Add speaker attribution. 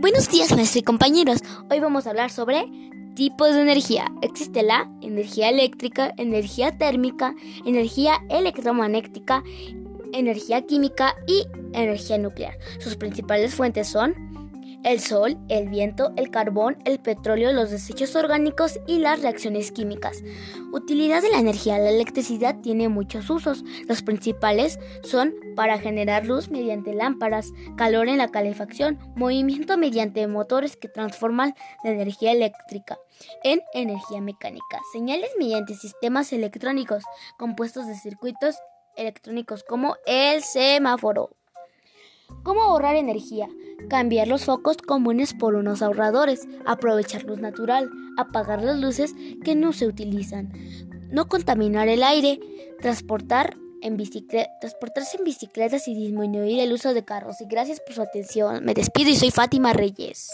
Speaker 1: Buenos días, maestros y compañeros. Hoy vamos a hablar sobre tipos de energía. Existe la energía eléctrica, energía térmica, energía electromagnética, energía química y energía nuclear. Sus principales fuentes son el sol, el viento, el carbón, el petróleo, los desechos orgánicos y las reacciones químicas. Utilidad de la energía. La electricidad tiene muchos usos. Los principales son para generar luz mediante lámparas, calor en la calefacción, movimiento mediante motores que transforman la energía eléctrica en energía mecánica, señales mediante sistemas electrónicos compuestos de circuitos electrónicos como el semáforo. ¿Cómo ahorrar energía? Cambiar los focos comunes por unos ahorradores, aprovechar luz natural, apagar las luces que no se utilizan, no contaminar el aire, transportar en transportarse en bicicletas y disminuir el uso de carros. Y gracias por su atención. Me despido y soy Fátima Reyes.